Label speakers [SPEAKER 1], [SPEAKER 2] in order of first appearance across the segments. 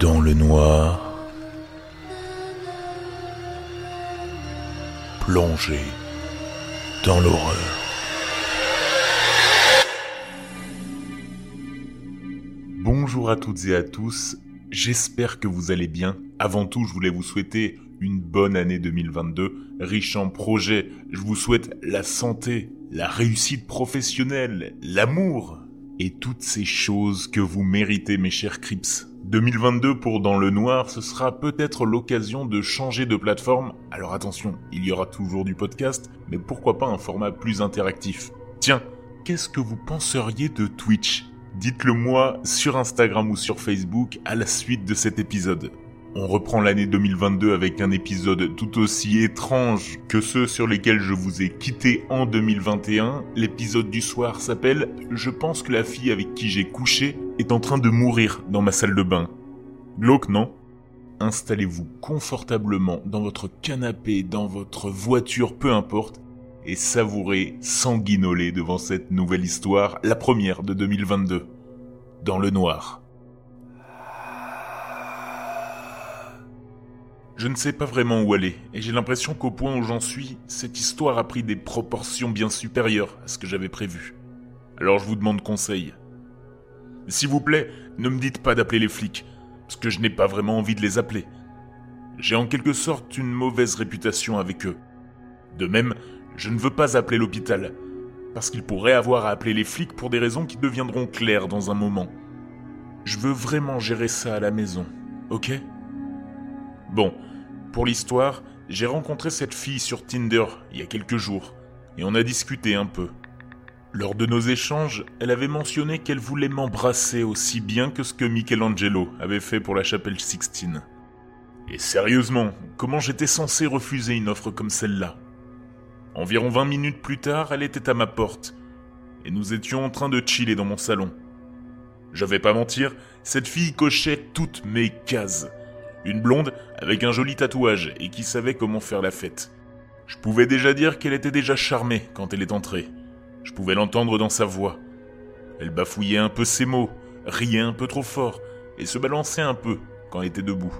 [SPEAKER 1] dans le noir, plongé dans l'horreur. Bonjour à toutes et à tous, j'espère que vous allez bien. Avant tout, je voulais vous souhaiter une bonne année 2022, riche en projets. Je vous souhaite la santé, la réussite professionnelle, l'amour et toutes ces choses que vous méritez mes chers Crips. 2022 pour Dans le Noir, ce sera peut-être l'occasion de changer de plateforme. Alors attention, il y aura toujours du podcast, mais pourquoi pas un format plus interactif. Tiens, qu'est-ce que vous penseriez de Twitch? Dites-le moi sur Instagram ou sur Facebook à la suite de cet épisode. On reprend l'année 2022 avec un épisode tout aussi étrange que ceux sur lesquels je vous ai quitté en 2021. L'épisode du soir s'appelle Je pense que la fille avec qui j'ai couché est en train de mourir dans ma salle de bain. Glauque, non? Installez-vous confortablement dans votre canapé, dans votre voiture, peu importe, et savourez sanguinoler devant cette nouvelle histoire, la première de 2022. Dans le noir. Je ne sais pas vraiment où aller, et j'ai l'impression qu'au point où j'en suis, cette histoire a pris des proportions bien supérieures à ce que j'avais prévu. Alors je vous demande conseil. S'il vous plaît, ne me dites pas d'appeler les flics, parce que je n'ai pas vraiment envie de les appeler. J'ai en quelque sorte une mauvaise réputation avec eux. De même, je ne veux pas appeler l'hôpital, parce qu'ils pourraient avoir à appeler les flics pour des raisons qui deviendront claires dans un moment. Je veux vraiment gérer ça à la maison, ok? Bon, pour l'histoire, j'ai rencontré cette fille sur Tinder il y a quelques jours, et on a discuté un peu. Lors de nos échanges, elle avait mentionné qu'elle voulait m'embrasser aussi bien que ce que Michelangelo avait fait pour la chapelle Sixtine. Et sérieusement, comment j'étais censé refuser une offre comme celle-là? Environ 20 minutes plus tard, elle était à ma porte, et nous étions en train de chiller dans mon salon. Je vais pas mentir, cette fille cochait toutes mes cases. Une blonde avec un joli tatouage et qui savait comment faire la fête. Je pouvais déjà dire qu'elle était déjà charmée quand elle est entrée. Je pouvais l'entendre dans sa voix. Elle bafouillait un peu ses mots, riait un peu trop fort et se balançait un peu quand elle était debout.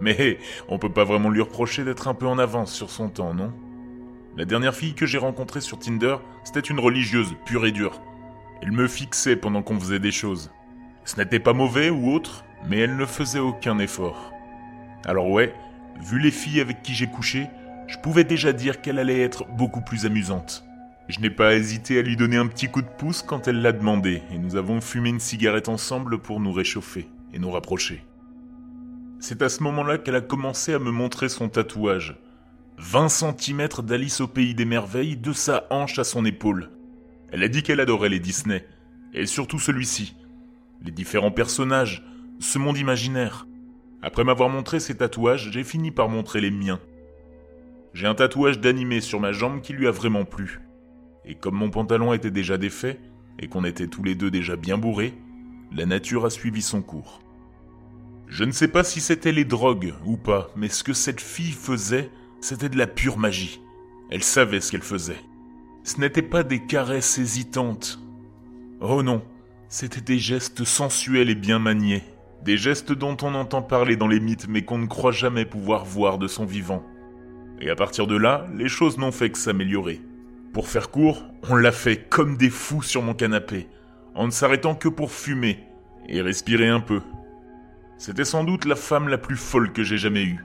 [SPEAKER 1] Mais on peut pas vraiment lui reprocher d'être un peu en avance sur son temps, non? La dernière fille que j'ai rencontrée sur Tinder, c'était une religieuse, pure et dure. Elle me fixait pendant qu'on faisait des choses. Ce n'était pas mauvais ou autre, mais elle ne faisait aucun effort. Alors ouais, vu les filles avec qui j'ai couché, je pouvais déjà dire qu'elle allait être beaucoup plus amusante. Je n'ai pas hésité à lui donner un petit coup de pouce quand elle l'a demandé, et nous avons fumé une cigarette ensemble pour nous réchauffer et nous rapprocher. C'est à ce moment-là qu'elle a commencé à me montrer son tatouage. 20 cm d'Alice au pays des merveilles de sa hanche à son épaule. Elle a dit qu'elle adorait les Disney, et surtout celui-ci. Les différents personnages, ce monde imaginaire. Après m'avoir montré ses tatouages, j'ai fini par montrer les miens. J'ai un tatouage d'animé sur ma jambe qui lui a vraiment plu. Et comme mon pantalon était déjà défait, et qu'on était tous les deux déjà bien bourrés, la nature a suivi son cours. Je ne sais pas si c'était les drogues ou pas, mais ce que cette fille faisait, c'était de la pure magie. Elle savait ce qu'elle faisait. Ce n'était pas des caresses hésitantes. Oh non, c'était des gestes sensuels et bien maniés, des gestes dont on entend parler dans les mythes mais qu'on ne croit jamais pouvoir voir de son vivant. Et à partir de là, les choses n'ont fait que s'améliorer. Pour faire court, on l'a fait comme des fous sur mon canapé, en ne s'arrêtant que pour fumer et respirer un peu. C'était sans doute la femme la plus folle que j'ai jamais eue.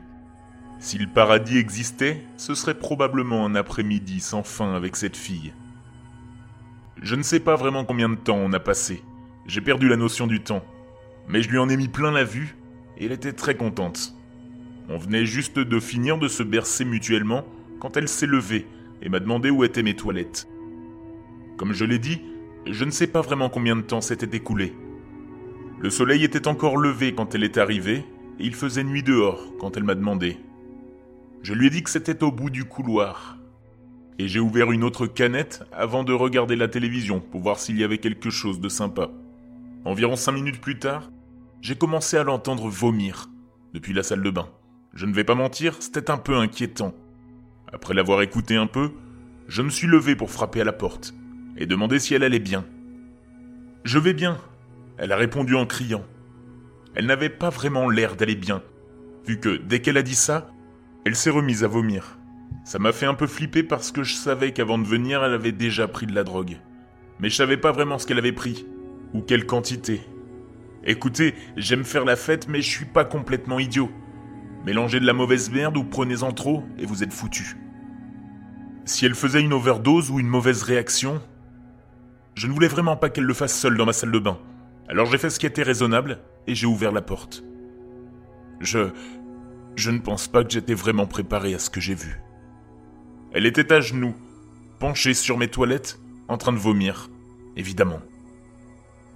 [SPEAKER 1] Si le paradis existait, ce serait probablement un après-midi sans fin avec cette fille. Je ne sais pas vraiment combien de temps on a passé. J'ai perdu la notion du temps mais je lui en ai mis plein la vue, et elle était très contente. On venait juste de finir de se bercer mutuellement quand elle s'est levée et m'a demandé où étaient mes toilettes. Comme je l'ai dit, je ne sais pas vraiment combien de temps s'était écoulé. Le soleil était encore levé quand elle est arrivée, et il faisait nuit dehors quand elle m'a demandé. Je lui ai dit que c'était au bout du couloir. Et j'ai ouvert une autre canette avant de regarder la télévision pour voir s'il y avait quelque chose de sympa. Environ cinq minutes plus tard, j'ai commencé à l'entendre vomir depuis la salle de bain. Je ne vais pas mentir, c'était un peu inquiétant. Après l'avoir écouté un peu, je me suis levé pour frapper à la porte et demander si elle allait bien. Je vais bien, elle a répondu en criant. elle n'avait pas vraiment l'air d'aller bien, vu que dès qu'elle a dit ça, elle s'est remise à vomir. Ça m'a fait un peu flipper parce que je savais qu'avant de venir, elle avait déjà pris de la drogue. Mais je savais pas vraiment ce qu'elle avait pris, ou quelle quantité. Écoutez, j'aime faire la fête, mais je suis pas complètement idiot. Mélangez de la mauvaise merde ou prenez-en trop, et vous êtes foutu. Si elle faisait une overdose ou une mauvaise réaction, je ne voulais vraiment pas qu'elle le fasse seule dans ma salle de bain. Alors j'ai fait ce qui était raisonnable, et j'ai ouvert la porte. Je... Je ne pense pas que j'étais vraiment préparé à ce que j'ai vu. Elle était à genoux, penchée sur mes toilettes, en train de vomir, évidemment.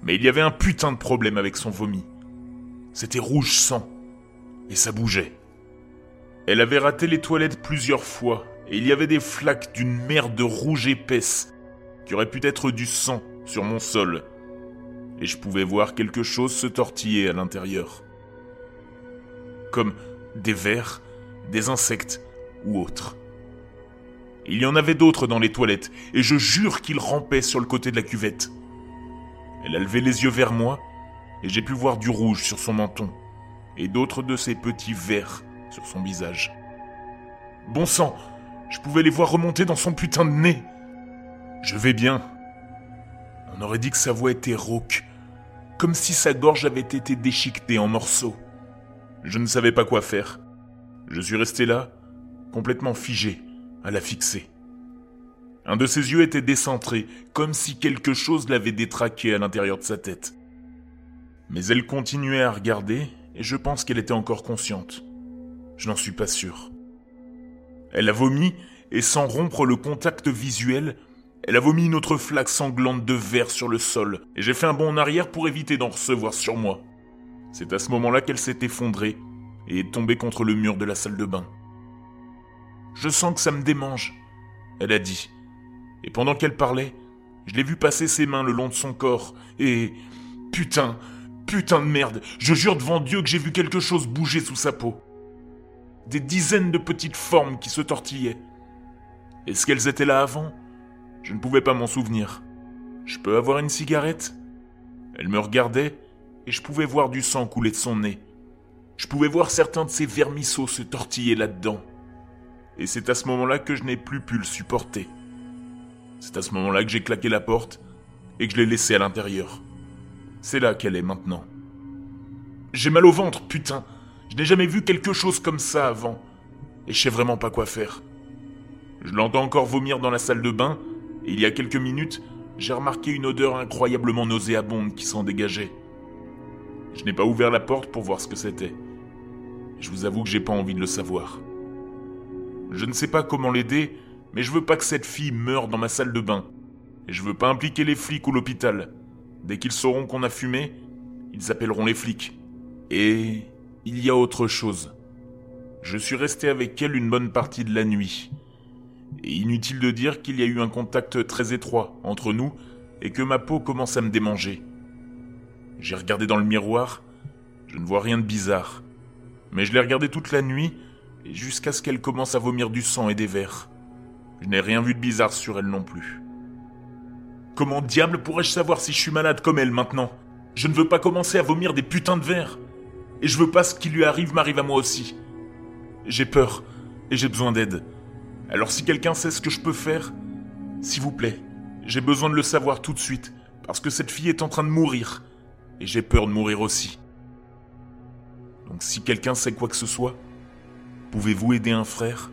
[SPEAKER 1] Mais il y avait un putain de problème avec son vomi. C'était rouge sang, et ça bougeait. Elle avait raté les toilettes plusieurs fois, et il y avait des flaques d'une merde rouge épaisse, qui aurait pu être du sang sur mon sol, et je pouvais voir quelque chose se tortiller à l'intérieur. Comme des vers, des insectes ou autres. Il y en avait d'autres dans les toilettes, et je jure qu'ils rampaient sur le côté de la cuvette. Elle a levé les yeux vers moi, et j'ai pu voir du rouge sur son menton, et d'autres de ces petits vers sur son visage. Bon sang, je pouvais les voir remonter dans son putain de nez. Je vais bien. On aurait dit que sa voix était rauque, comme si sa gorge avait été déchiquetée en morceaux. Je ne savais pas quoi faire. Je suis resté là, complètement figé, à la fixer. Un de ses yeux était décentré, comme si quelque chose l'avait détraqué à l'intérieur de sa tête. Mais elle continuait à regarder, et je pense qu'elle était encore consciente. Je n'en suis pas sûr. Elle a vomi, et sans rompre le contact visuel, elle a vomi une autre flaque sanglante de verre sur le sol, et j'ai fait un bond en arrière pour éviter d'en recevoir sur moi. C'est à ce moment-là qu'elle s'est effondrée et est tombée contre le mur de la salle de bain. Je sens que ça me démange, elle a dit. Et pendant qu'elle parlait, je l'ai vu passer ses mains le long de son corps, et... Putain, putain de merde, je jure devant Dieu que j'ai vu quelque chose bouger sous sa peau. Des dizaines de petites formes qui se tortillaient. Est-ce qu'elles étaient là avant? Je ne pouvais pas m'en souvenir. Je peux avoir une cigarette? Elle me regardait, et je pouvais voir du sang couler de son nez. Je pouvais voir certains de ses vermisseaux se tortiller là-dedans et c'est à ce moment-là que je n'ai plus pu le supporter. C'est à ce moment-là que j'ai claqué la porte et que je l'ai laissée à l'intérieur. C'est là qu'elle est maintenant. J'ai mal au ventre, putain. Je n'ai jamais vu quelque chose comme ça avant. Et je sais vraiment pas quoi faire. Je l'entends encore vomir dans la salle de bain, et il y a quelques minutes, j'ai remarqué une odeur incroyablement nauséabonde qui s'en dégageait. Je n'ai pas ouvert la porte pour voir ce que c'était. Je vous avoue que j'ai pas envie de le savoir. Je ne sais pas comment l'aider, mais je veux pas que cette fille meure dans ma salle de bain. Et je veux pas impliquer les flics ou l'hôpital. Dès qu'ils sauront qu'on a fumé, ils appelleront les flics. Et il y a autre chose. Je suis resté avec elle une bonne partie de la nuit. Inutile de dire qu'il y a eu un contact très étroit entre nous et que ma peau commence à me démanger. J'ai regardé dans le miroir, je ne vois rien de bizarre. Mais je l'ai regardé toute la nuit jusqu'à ce qu'elle commence à vomir du sang et des vers. Je n'ai rien vu de bizarre sur elle non plus. Comment diable pourrais-je savoir si je suis malade comme elle maintenant? Je ne veux pas commencer à vomir des putains de vers. Et je veux pas ce qui lui arrive m'arrive à moi aussi. J'ai peur et j'ai besoin d'aide. Alors si quelqu'un sait ce que je peux faire, s'il vous plaît, j'ai besoin de le savoir tout de suite, parce que cette fille est en train de mourir, et j'ai peur de mourir aussi. Donc si quelqu'un sait quoi que ce soit, Pouvez-vous aider un frère?